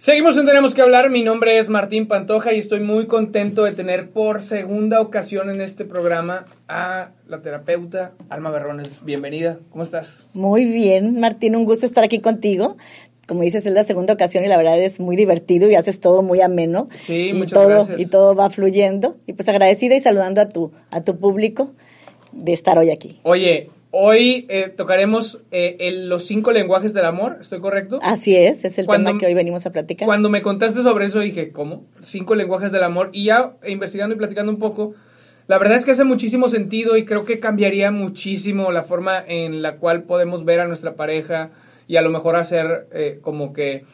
Seguimos en Tenemos que hablar. Mi nombre es Martín Pantoja y estoy muy contento de tener por segunda ocasión en este programa a la terapeuta Alma Berrones. Bienvenida. ¿Cómo estás? Muy bien, Martín. Un gusto estar aquí contigo. Como dices, es la segunda ocasión y la verdad es muy divertido y haces todo muy ameno. Sí, y muchas todo, gracias. Y todo va fluyendo. Y pues agradecida y saludando a tu, a tu público de estar hoy aquí. Oye, hoy eh, tocaremos eh, el- los cinco lenguajes del amor. ¿Estoy correcto? Así es, es el Cuando- tema que hoy venimos a platicar. Cuando me contaste sobre eso dije, ¿cómo? Cinco lenguajes del amor. Y ya investigando y platicando un poco, la verdad es que hace muchísimo sentido y creo que cambiaría muchísimo la forma en la cual podemos ver a nuestra pareja y a lo mejor hacer eh, como que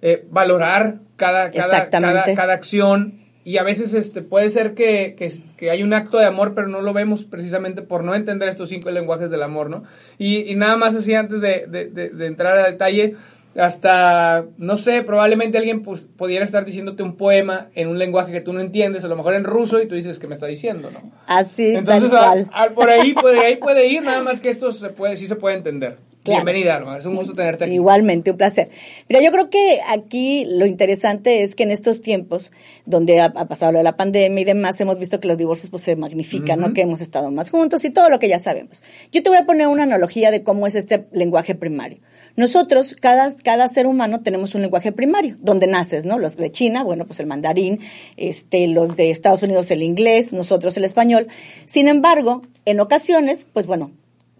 eh, valorar cada, cada, cada, cada acción. Y a veces este, puede ser que, que, que hay un acto de amor, pero no lo vemos precisamente por no entender estos cinco lenguajes del amor, ¿no? Y, y nada más así antes de, de- de- de entrar a detalle, hasta, no sé, probablemente alguien pues, pudiera estar diciéndote un poema en un lenguaje que tú no entiendes, a lo mejor en ruso, y tú dices que me está diciendo, ¿no? Así, Entonces, tal cual. a- por ahí puede, ahí puede ir, nada más que esto se puede, sí se puede entender. Claro. Bienvenida, Alma, es un gusto tenerte aquí. Igualmente, un placer. Mira, yo creo que aquí lo interesante es que en estos tiempos, donde ha, ha pasado lo de la pandemia y demás, hemos visto que los divorcios pues se magnifican, ¿no? Que hemos estado más juntos y todo lo que ya sabemos. Yo te voy a poner una analogía de cómo es este lenguaje primario. Nosotros, cada, cada ser humano tenemos un lenguaje primario, donde naces, ¿no? Los de China, bueno, pues el mandarín, este, los de Estados Unidos el inglés, nosotros el español. Sin embargo, en ocasiones, pues bueno,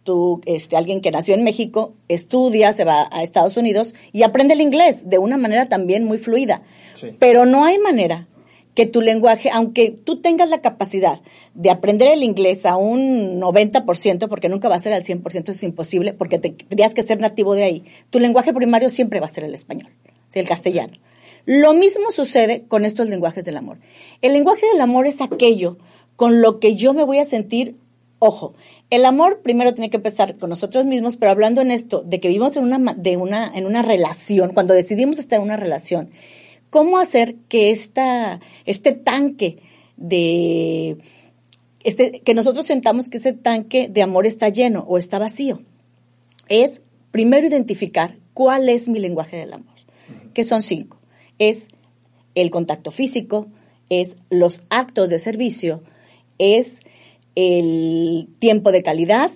tú, este, alguien que nació en México, estudia, se va a Estados Unidos y aprende el inglés de una manera también muy fluida. Sí. Pero no hay manera que tu lenguaje, aunque tú tengas la capacidad de aprender el inglés a un 90%, porque nunca va a ser al 100%, es imposible, porque te- tendrías que ser nativo de ahí, tu lenguaje primario siempre va a ser el español, sí, el castellano. Lo mismo sucede con estos lenguajes del amor. El lenguaje del amor es aquello con lo que yo me voy a sentir Ojo, el amor primero tiene que empezar con nosotros mismos, pero hablando en esto de que vivimos en una de una en una relación, cuando decidimos estar en una relación, cómo hacer que esta este tanque de este que nosotros sentamos que ese tanque de amor está lleno o está vacío. Es primero identificar cuál es mi lenguaje del amor, que son cinco. Es el contacto físico, es los actos de servicio, es el tiempo de calidad,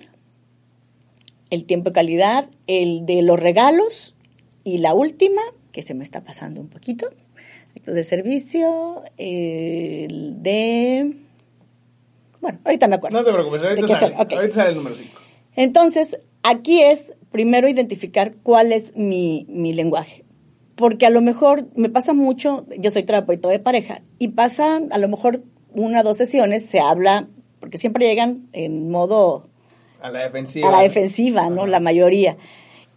el tiempo de calidad, el de los regalos y la última, que se me está pasando un poquito, actos de servicio, el de... Bueno, ahorita me acuerdo. No te preocupes, ahorita ¿De qué sale, ahorita sale el número 5. Entonces, aquí es primero identificar cuál es mi, mi lenguaje. Porque a lo mejor me pasa mucho, yo soy terapeuta de pareja, y pasa a lo mejor una o dos sesiones, se habla, porque siempre llegan en modo A la defensiva. a la defensiva, ¿no? Ajá. La mayoría.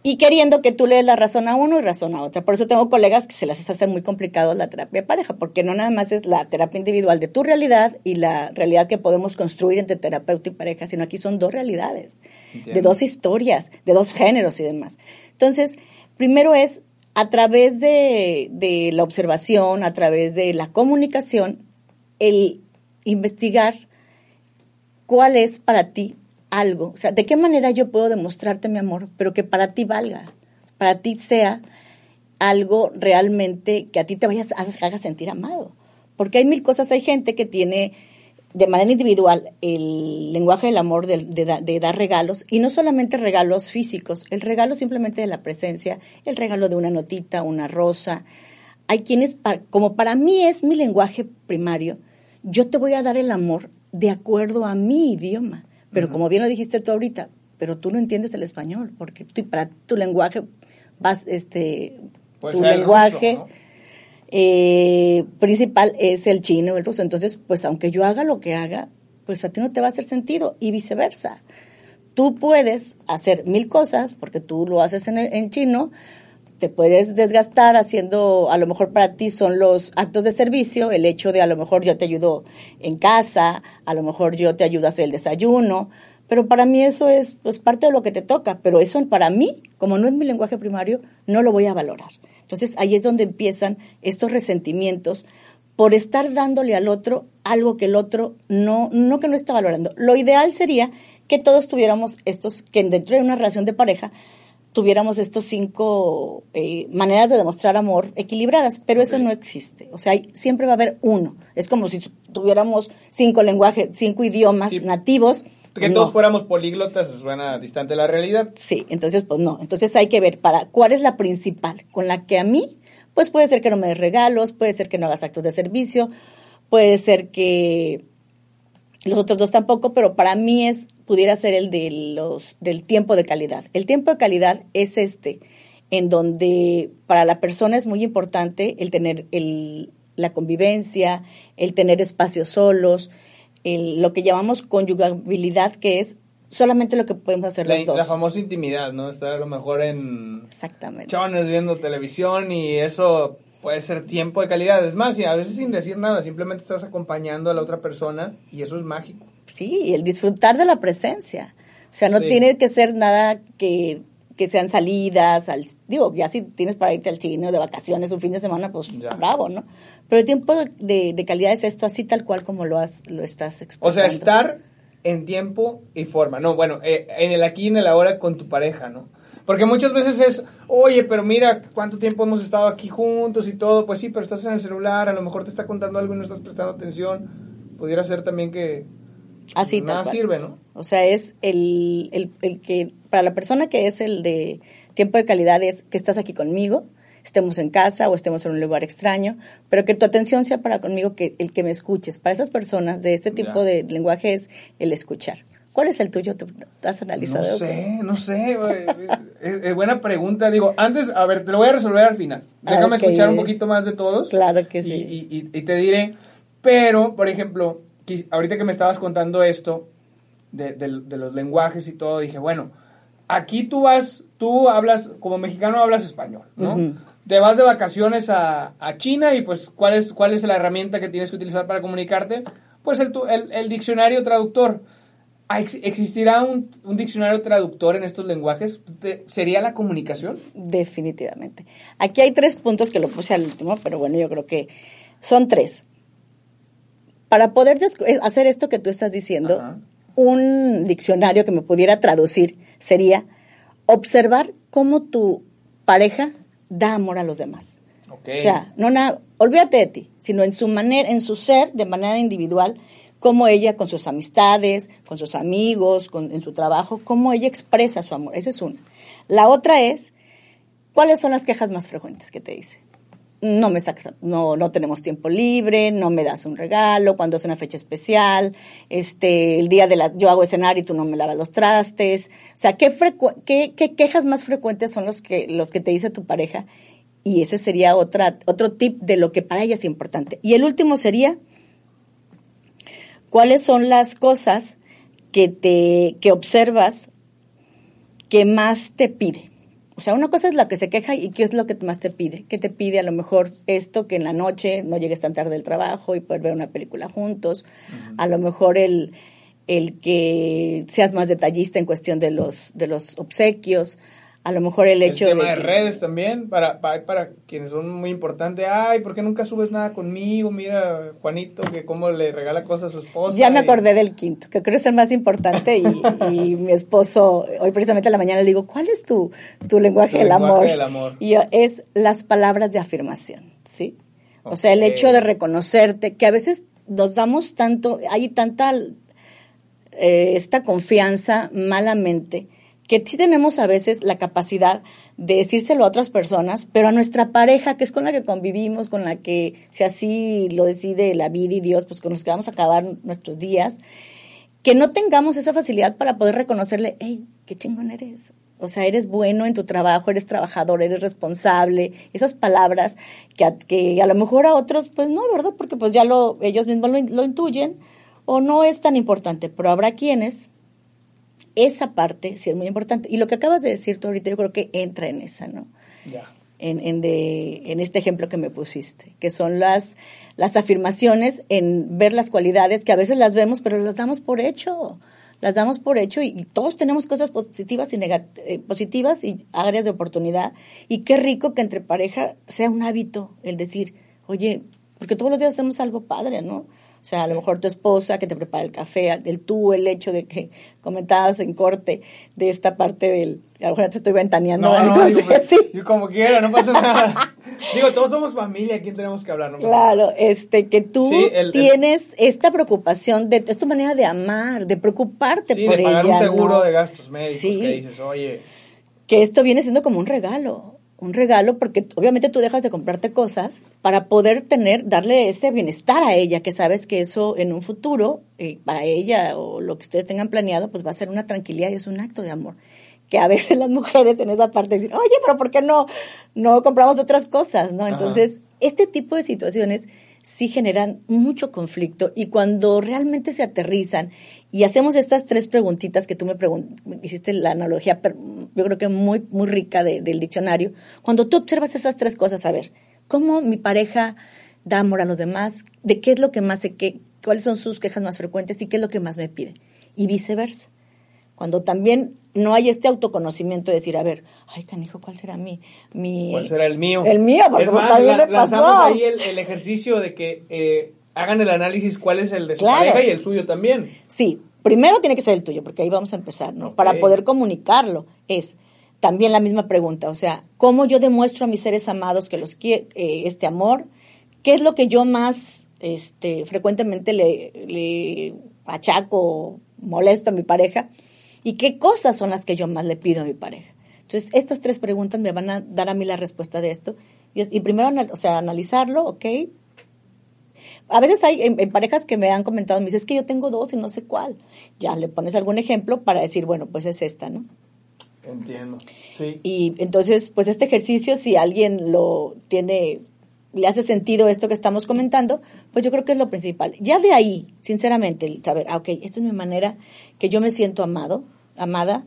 Y queriendo que tú le des la razón a uno y razón a otra. Por eso tengo colegas que se les hace muy complicado la terapia de pareja, porque no nada más es la terapia individual de tu realidad y la realidad que podemos construir entre terapeuta y pareja, sino aquí son dos realidades, de dos historias, de dos géneros y demás. Entonces, primero es a través de, de la observación, a través de la comunicación, el investigar cuál es para ti algo, o sea, de qué manera yo puedo demostrarte mi amor, pero que para ti valga, para ti sea algo realmente que a ti te vayas haga sentir amado. Porque hay mil cosas, hay gente que tiene de manera individual el lenguaje del amor de, de da- de dar regalos y no solamente regalos físicos, el regalo simplemente de la presencia, el regalo de una notita, una rosa. Hay quienes, como para mí es mi lenguaje primario, yo te voy a dar el amor de acuerdo a mi idioma. Pero como bien lo dijiste tú ahorita, pero tú no entiendes el español, porque tú, para tu lenguaje vas, este, Puede tu lenguaje ruso, ¿no? eh, principal es el chino o el ruso. Entonces, pues aunque yo haga lo que haga, pues a ti no te va a hacer sentido y viceversa. Tú puedes hacer mil cosas porque tú lo haces en, en chino, te puedes desgastar haciendo, a lo mejor para ti son los actos de servicio, el hecho de a lo mejor yo te ayudo en casa, a lo mejor yo te ayudo a hacer el desayuno, pero para mí eso es pues parte de lo que te toca, pero eso para mí, como no es mi lenguaje primario, no lo voy a valorar. Entonces ahí es donde empiezan estos resentimientos por estar dándole al otro algo que el otro no, no que no está valorando. Lo ideal sería que todos tuviéramos estos, que dentro de una relación de pareja, tuviéramos estos cinco eh, maneras de demostrar amor equilibradas, pero eso no existe. O sea, siempre va a haber uno. Es como si tuviéramos cinco lenguajes, cinco idiomas nativos. Que todos fuéramos políglotas suena distante de la realidad. Sí, entonces pues no. Entonces hay que ver para cuál es la principal con la que a mí, pues puede ser que no me des regalos, puede ser que no hagas actos de servicio, puede ser que los otros dos tampoco, pero para mí es pudiera ser el de los del tiempo de calidad. El tiempo de calidad es este, en donde para la persona es muy importante el tener el, la convivencia, el tener espacios solos, el, lo que llamamos conyugabilidad, que es solamente lo que podemos hacer la, los dos. La famosa intimidad, ¿no? Estar a lo mejor en Exactamente. chones viendo televisión y eso puede ser tiempo de calidad. Es más, y a veces sin decir nada, simplemente estás acompañando a la otra persona y eso es mágico. Sí, el disfrutar de la presencia. O sea, no tiene que ser nada que, que sean salidas, al, digo, ya si tienes para irte al cine o de vacaciones un fin de semana, pues bravo, ¿no? Pero el tiempo de, de, calidad es esto, así tal cual como lo, has, lo estás expresando. O sea, estar en tiempo y forma, ¿no? Bueno, eh, en el aquí y en el ahora con tu pareja, ¿no? Porque muchas veces es, oye, pero mira cuánto tiempo hemos estado aquí juntos y todo. Pues sí, pero estás en el celular, a lo mejor te está contando algo y no estás prestando atención. Pudiera ser también que Así nada sirve, ¿no? O sea, es el, el, el, que, para la persona que es el de tiempo de calidad es que estás aquí conmigo, estemos en casa o estemos en un lugar extraño, pero que tu atención sea para conmigo, que el que me escuches. Para esas personas de este tipo ya. de lenguaje es el escuchar. ¿Cuál es el tuyo? ¿Te has analizado? No sé, no sé. es, es, buena pregunta. Digo, antes, a ver, te lo voy a resolver al final. Déjame okay. escuchar un poquito más de todos. Claro que sí. Y, y, y, te diré. Pero, por ejemplo, ahorita que me estabas contando esto de, de, de, los lenguajes y todo, dije, bueno, aquí tú vas, tú hablas, como mexicano hablas español, ¿no? Uh -huh. Te vas de vacaciones a, a, China y pues, ¿cuál es, ¿cuál es la herramienta que tienes que utilizar para comunicarte? Pues el, el, el diccionario traductor. ¿Existirá un, un, diccionario traductor en estos lenguajes? ¿Sería la comunicación? Definitivamente. Aquí hay tres puntos que lo puse al último, pero bueno, yo creo que son tres. Para poder hacer esto que tú estás diciendo, Ajá. un diccionario que me pudiera traducir sería observar cómo tu pareja da amor a los demás. Okay. O sea, no nada, olvídate de ti, sino en su manera, en su ser, de manera individual, cómo ella con sus amistades, con sus amigos, con, en su trabajo, cómo ella expresa su amor. Esa es una. La otra es, ¿cuáles son las quejas más frecuentes que te dice? No me sacas, no, no tenemos tiempo libre, no me das un regalo, cuando es una fecha especial, este, el día de la, yo hago escenario y tú no me lavas los trastes. O sea, ¿qué, qué, qué quejas más frecuentes son los que, los que te dice tu pareja? Y ese sería otro tip de lo que para ella es importante. Y el último sería, cuáles son las cosas que te que observas que más te pide. O sea, una cosa es la que se queja y qué es lo que más te pide. ¿Qué te pide a lo mejor esto que en la noche no llegues tan tarde del trabajo y poder ver una película juntos? Uh -huh. A lo mejor el, el que seas más detallista en cuestión de los de los obsequios a lo mejor el hecho el tema de, de que, redes también para, para, para quienes son muy importantes ay ¿por qué nunca subes nada conmigo? mira Juanito que cómo le regala cosas a su esposa ya me acordé del quinto que creo que es el más importante y, y, mi esposo hoy precisamente en la mañana le digo ¿cuál es tu, tu lenguaje, tu del, lenguaje amor? del amor y es las palabras de afirmación ¿sí? Okay. o sea el hecho de reconocerte que a veces nos damos tanto hay tanta eh, esta confianza malamente que sí tenemos a veces la capacidad de decírselo a otras personas, pero a nuestra pareja, que es con la que convivimos, con la que, si así lo decide la vida y Dios, pues con los que vamos a acabar nuestros días, que no tengamos esa facilidad para poder reconocerle, hey, qué chingón eres. O sea, eres bueno en tu trabajo, eres trabajador, eres responsable. Esas palabras que a, lo mejor a otros, pues no, ¿verdad? Porque pues ya lo, ellos mismos lo intuyen o no es tan importante, pero habrá quienes esa parte sí es muy importante. Y lo que acabas de decir tú ahorita, yo creo que entra en esa, ¿no? Ya. en, en, de, en este ejemplo que me pusiste, que son las, las afirmaciones en ver las cualidades que a veces las vemos, pero las damos por hecho las damos por hecho y, todos tenemos cosas positivas y eh, positivas y áreas de oportunidad. Y qué rico que entre pareja sea un hábito el decir, oye, porque todos los días hacemos algo padre, ¿no? O sea, a lo mejor tu esposa que te prepara el café, el tú, el hecho de que comentabas en corte de esta parte del... A lo mejor te estoy ventaneando. No, no, digo, pues, yo como quiera, no pasa nada. digo, todos somos familia, ¿quién tenemos que hablar? claro, este, que tú tienes esta preocupación, de, es tu manera de amar, de preocuparte sí, por de pagar un seguro de gastos médicos que dices, oye... Que esto viene siendo como un regalo un regalo porque obviamente tú dejas de comprarte cosas para poder tener, darle ese bienestar a ella, que sabes que eso en un futuro, eh, para ella o lo que ustedes tengan planeado, pues va a ser una tranquilidad y es un acto de amor. Que a veces las mujeres en esa parte dicen, oye, pero ¿por qué no, no compramos otras cosas? ¿no? Entonces, este tipo de situaciones sí generan mucho conflicto y cuando realmente se aterrizan y hacemos estas tres preguntitas que tú me, hiciste la analogía, yo creo que muy, muy rica del diccionario. Cuando tú observas esas tres cosas, a ver, ¿cómo mi pareja da amor a los demás? ¿De qué es lo que más se que, cuáles son sus quejas más frecuentes y qué es lo que más me pide? Y viceversa. Cuando también no hay este autoconocimiento de decir, a ver, ay, canijo, ¿cuál será mi, mi... ¿Cuál será el mío? El mío, porque es más, la, lanzamos ahí el, el, ejercicio de que eh, hagan el análisis cuál es el de su pareja y el suyo también. Sí, primero tiene que ser el tuyo, porque ahí vamos a empezar, ¿no? Para poder comunicarlo es también la misma pregunta, o sea, ¿cómo yo demuestro a mis seres amados que los quiero, eh, este amor? ¿Qué es lo que yo más este, frecuentemente le, le achaco, molesto a mi pareja? ¿Y qué cosas son las que yo más le pido a mi pareja? Entonces, estas tres preguntas me van a dar a mí la respuesta de esto. Y, y primero, o sea, analizarlo, ¿ok? A veces hay en, parejas que me han comentado, me dicen, es que yo tengo dos y no sé cuál. Ya le pones algún ejemplo para decir, bueno, pues es esta, ¿no? Entiendo, sí. Y entonces, pues este ejercicio, si alguien lo tiene, le hace sentido esto que estamos comentando, pues yo creo que es lo principal. Ya de ahí, sinceramente, el saber, ah, ok, esta es mi manera que yo me siento amado, amada,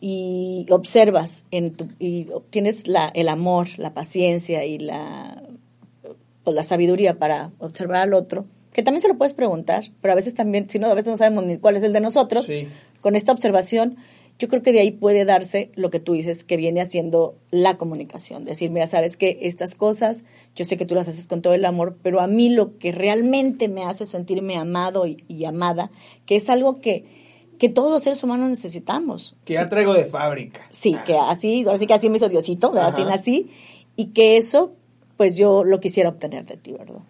y observas en tu, y tienes la, el amor, la paciencia y la pues, la sabiduría para observar al otro, que también se lo puedes preguntar, pero a veces también, si no, a veces no sabemos ni cuál es el de nosotros, con esta observación, yo creo que de ahí puede darse lo que tú dices, que viene haciendo la comunicación. Decir, mira, sabes que estas cosas, yo sé que tú las haces con todo el amor, pero a mí lo que realmente me hace sentirme amado y, amada, que es algo que, que todos los seres humanos necesitamos. Que ya traigo de fábrica. Sí, que así, ahora sí que así me hizo Diosito, así nací, y que eso pues yo lo quisiera obtener de ti, ¿verdad?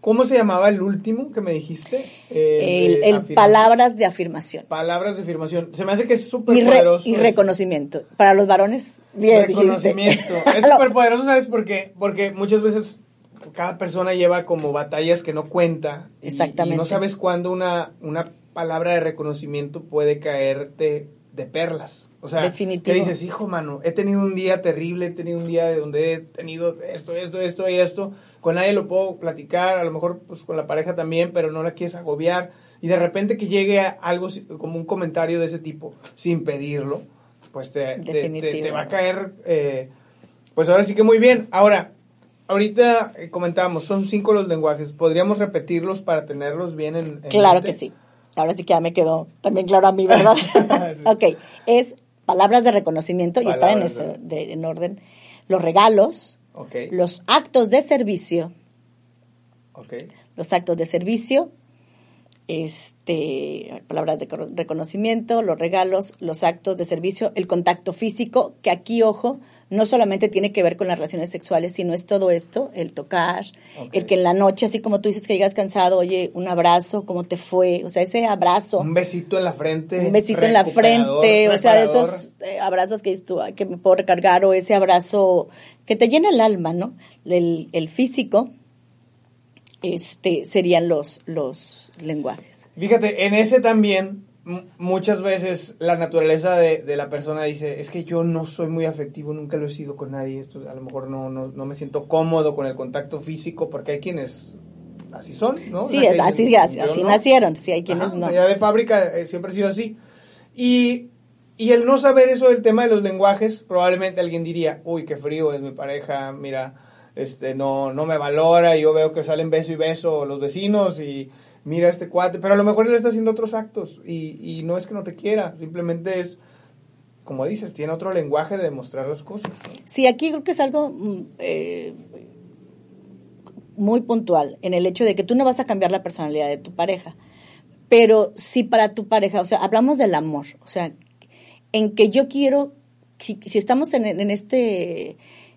¿Cómo se llamaba el último que me dijiste? el, palabras de afirmación. Palabras de afirmación. Se me hace que es súper poderoso. Y reconocimiento. Para los varones, bien Reconocimiento. es súper poderoso, ¿sabes por qué? Porque muchas veces cada persona lleva como batallas que no cuenta. Exactamente. Y no sabes cuándo una, una palabra de reconocimiento puede caerte de perlas. O sea, que dices, hijo, mano, he tenido un día terrible, he tenido un día de donde he tenido esto, esto, esto y esto. Con nadie lo puedo platicar, a lo mejor pues con la pareja también, pero no la quieres agobiar. Y de repente que llegue algo como un comentario de ese tipo, sin pedirlo, pues te, te, va a caer, eh, pues ahora sí que muy bien. Ahora, ahorita eh, comentábamos, son cinco los lenguajes, ¿podríamos repetirlos para tenerlos bien en, Claro que sí. Ahora sí que ya me quedó también claro a mí, ¿verdad? Ok, es palabras de reconocimiento, y están en, ese, en orden, los regalos, los actos de servicio, los actos de servicio, este, palabras de reconocimiento, los regalos, los actos de servicio, el contacto físico, que aquí, ojo, no solamente tiene que ver con las relaciones sexuales, sino es todo esto, el tocar, el que en la noche, así como tú dices que llegas cansado, oye, un abrazo, ¿cómo te fue? O sea, ese abrazo. Un besito en la frente. Un besito en la frente, o sea, esos eh, abrazos que, tú, que me puedo recargar, o ese abrazo que te llena el alma, ¿no? El, el físico, este, serían los, los lenguajes. Fíjate, en ese también muchas veces la naturaleza de, la persona dice, es que yo no soy muy afectivo, nunca lo he sido con nadie, a lo mejor no, no, no me siento cómodo con el contacto físico, porque hay quienes así son, ¿no? Sí, así, así, nacieron, sí, hay quienes no. ya de fábrica eh, siempre ha sido así. Y Y el no saber eso del tema de los lenguajes, probablemente alguien diría, uy, qué frío es mi pareja, mira, este, no, no me valora, y yo veo que salen beso y beso los vecinos y mira este cuate, pero a lo mejor él está haciendo otros actos y, y no es que no te quiera, simplemente es, como dices, tiene otro lenguaje de demostrar las cosas. Sí, aquí creo que es algo mm, eh, muy puntual en el hecho de que tú no vas a cambiar la personalidad de tu pareja, pero sí para tu pareja, o sea, hablamos del amor, o sea, en que yo quiero, si, estamos en, este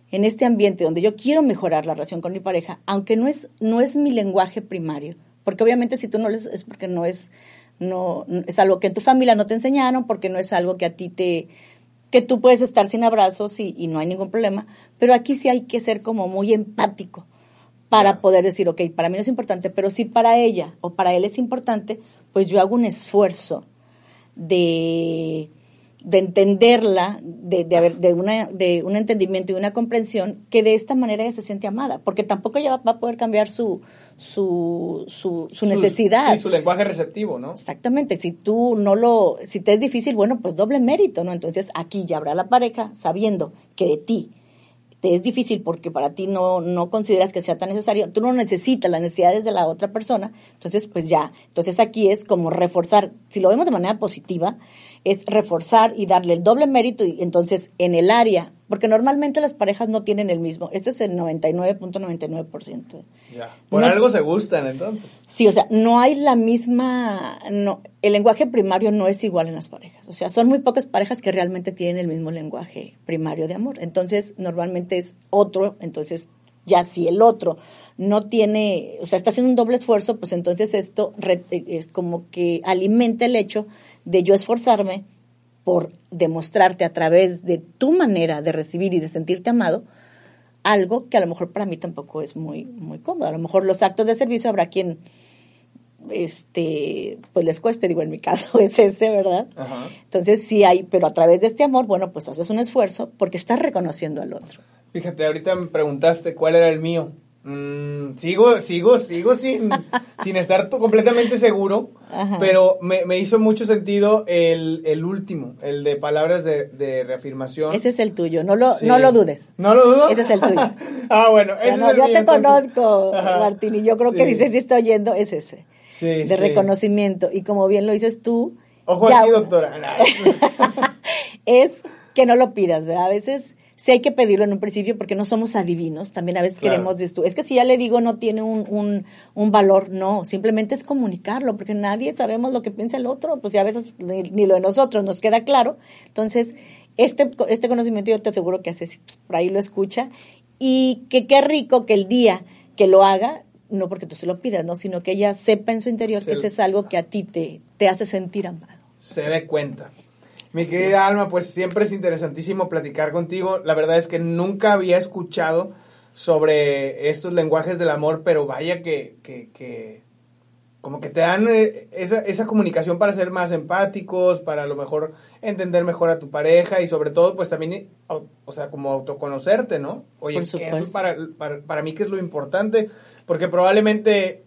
en este ambiente donde yo quiero mejorar la relación con mi pareja, aunque no es no es mi lenguaje primario, porque obviamente si tú no les es porque no es no es algo que tu familia no te enseñaron, porque no es algo que a ti te que tú puedes estar sin abrazos y, y no hay ningún problema, pero aquí sí hay que ser como muy empático para poder decir, ok, para mí no es importante, pero si para ella o para él es importante, pues yo hago un esfuerzo de de entenderla, de, de, de, una, de un entendimiento y una comprensión, que de esta manera ella se siente amada, porque tampoco ella va a poder cambiar su, su, su, su necesidad. Sí, su lenguaje receptivo, ¿no? Exactamente, si tú no lo, si te es difícil, bueno, pues doble mérito, ¿no? Entonces aquí ya habrá la pareja sabiendo que de ti te es difícil porque para ti no, no consideras que sea tan necesario, tú no necesitas las necesidades de la otra persona, entonces pues ya, entonces aquí es como reforzar, si lo vemos de manera positiva, es reforzar y darle el doble mérito y entonces en el área, porque normalmente las parejas no tienen el mismo, esto es el 99.99%. Ya, por algo se gustan entonces. Sí, o sea, no hay la misma, no, el lenguaje primario no es igual en las parejas, o sea, son muy pocas parejas que realmente tienen el mismo lenguaje primario de amor, entonces normalmente es otro, entonces ya si el otro no tiene, o sea, está haciendo un doble esfuerzo, pues entonces esto es como que alimenta el hecho de yo esforzarme por demostrarte a través de tu manera de recibir y de sentirte amado, algo que a lo mejor para mí tampoco es muy, muy cómodo. A lo mejor los actos de servicio habrá quien este pues les cueste, digo en mi caso es ese, ¿verdad? Entonces sí hay, pero a través de este amor, bueno, pues haces un esfuerzo porque estás reconociendo al otro. Fíjate, ahorita me preguntaste cuál era el mío. Mm, sigo, sigo, sigo sin, sin estar completamente seguro, pero me, me, hizo mucho sentido el, el, último, el de palabras de, de, reafirmación. Ese es el tuyo, no lo, no lo dudes. ¿No lo dudo? Ese es el tuyo. ah, bueno, ese no, yo te conozco, Martín, y yo creo que dices si estoy oyendo, es ese. de reconocimiento. Y como bien lo dices tú. Ojo aquí, doctora. es que no lo pidas, ¿verdad? A veces sí hay que pedirlo en un principio porque no somos adivinos, también a veces queremos esto. Es que si ya le digo no tiene un, un, un, valor, no, simplemente es comunicarlo, porque nadie sabemos lo que piensa el otro, pues ya a veces ni, lo de nosotros nos queda claro. Entonces, este, este conocimiento yo te aseguro que hace, pues, por ahí lo escucha, y que qué rico que el día que lo haga, no porque tú se lo pidas, no, sino que ella sepa en su interior que ese es algo que a ti te, te hace sentir amado. Se dé cuenta. Mi querida Alma, pues siempre es interesantísimo platicar contigo. La verdad es que nunca había escuchado sobre estos lenguajes del amor, pero vaya que, que, que como que te dan eh, esa, esa comunicación para ser más empáticos, para a lo mejor entender mejor a tu pareja y sobre todo pues también, o, sea, como autoconocerte, ¿no? Oye, eso es para, para, para mí que es lo importante, porque probablemente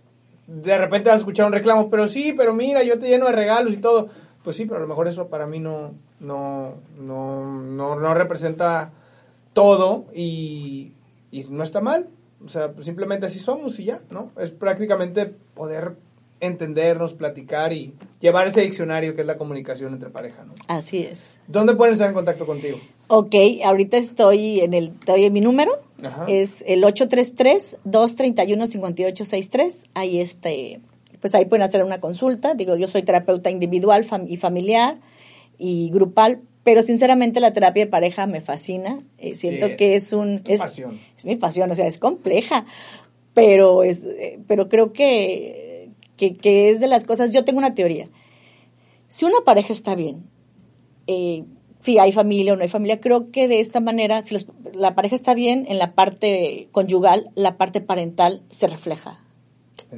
de repente vas a escuchar un reclamo, pero sí, pero mira, yo te lleno de regalos y todo pues sí, pero a lo mejor eso para mí no, no, no, no, representa todo y, y, no está mal. O sea, pues simplemente así somos y ya, ¿no? Es prácticamente poder entendernos, platicar y llevar ese diccionario que es la comunicación entre pareja, ¿no? Así es. ¿Dónde pueden estar en contacto contigo? Ok, ahorita estoy en el, estoy en mi número, es el 833-231-5863, ahí este, pues ahí pueden hacer una consulta. Digo, yo soy terapeuta individual y familiar y grupal, pero sinceramente la terapia de pareja me fascina. Eh, siento que es un... Es, pasión. es mi pasión, o sea, es compleja, pero, es, eh, pero creo que, que, es de las cosas... Yo tengo una teoría. Si una pareja está bien, eh, si hay familia o no hay familia, creo que de esta manera, si la pareja está bien, en la parte conyugal, la parte parental se refleja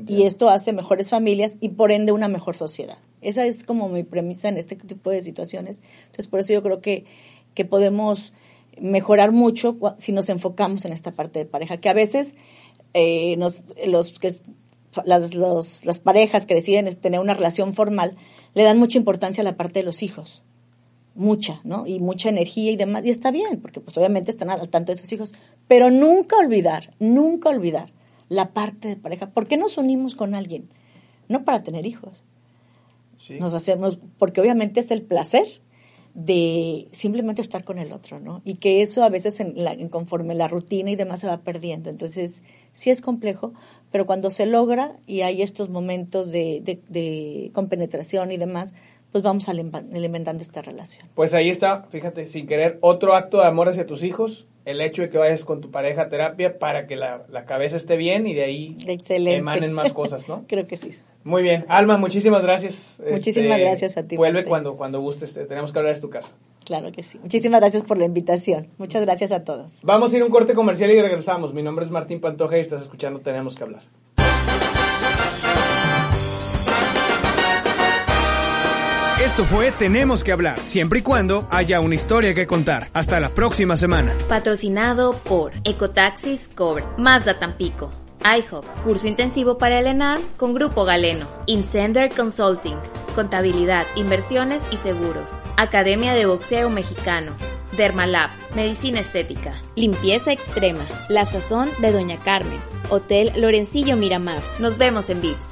y esto hace mejores familias y por ende una mejor sociedad. Esa es como mi premisa en este tipo de situaciones. Entonces, por eso yo creo que, que podemos mejorar mucho si nos enfocamos en esta parte de pareja, que a veces eh, nos, los, que, las, las parejas que deciden tener una relación formal le dan mucha importancia a la parte de los hijos. mucha, ¿no? Y mucha energía y demás, y está bien, porque pues obviamente están al tanto de sus hijos, pero nunca olvidar, nunca olvidar la parte de pareja. ¿Por qué nos unimos con alguien? No para tener hijos. Nos hacemos, porque obviamente es el placer de simplemente estar con el otro, ¿no? Y que eso a veces en, la, en conforme la rutina y demás se va perdiendo. Entonces, sí es complejo, pero cuando se logra y hay estos momentos de, de, de compenetración y demás, pues vamos alimentando esta relación. Pues ahí está, fíjate, sin querer, otro acto de amor hacia tus hijos, el hecho de que vayas con tu pareja a terapia para que la, la cabeza esté bien y de ahí emanen más cosas, ¿no? Creo que sí. Muy bien. Alma, muchísimas gracias. Muchísimas este, gracias a ti. Vuelve cuando, cuando gustes, tenemos que hablar de tu casa. Claro que sí. Muchísimas gracias por la invitación. Muchas gracias a todos. Vamos a ir a un corte comercial y regresamos. Mi nombre es Martín Pantoja y estás escuchando Tenemos que hablar. Esto fue Tenemos que hablar, siempre y cuando haya una historia que contar. Hasta la próxima semana. Patrocinado por Ecotaxis Cobre, Mazda Tampico, iHop, curso intensivo para el con Grupo Galeno, Incender Consulting, contabilidad, inversiones y seguros, Academia de Boxeo Mexicano, Dermalab, Medicina Estética, Limpieza Extrema, La Sazón de Doña Carmen, Hotel Lorencillo Miramar. Nos vemos en VIPS.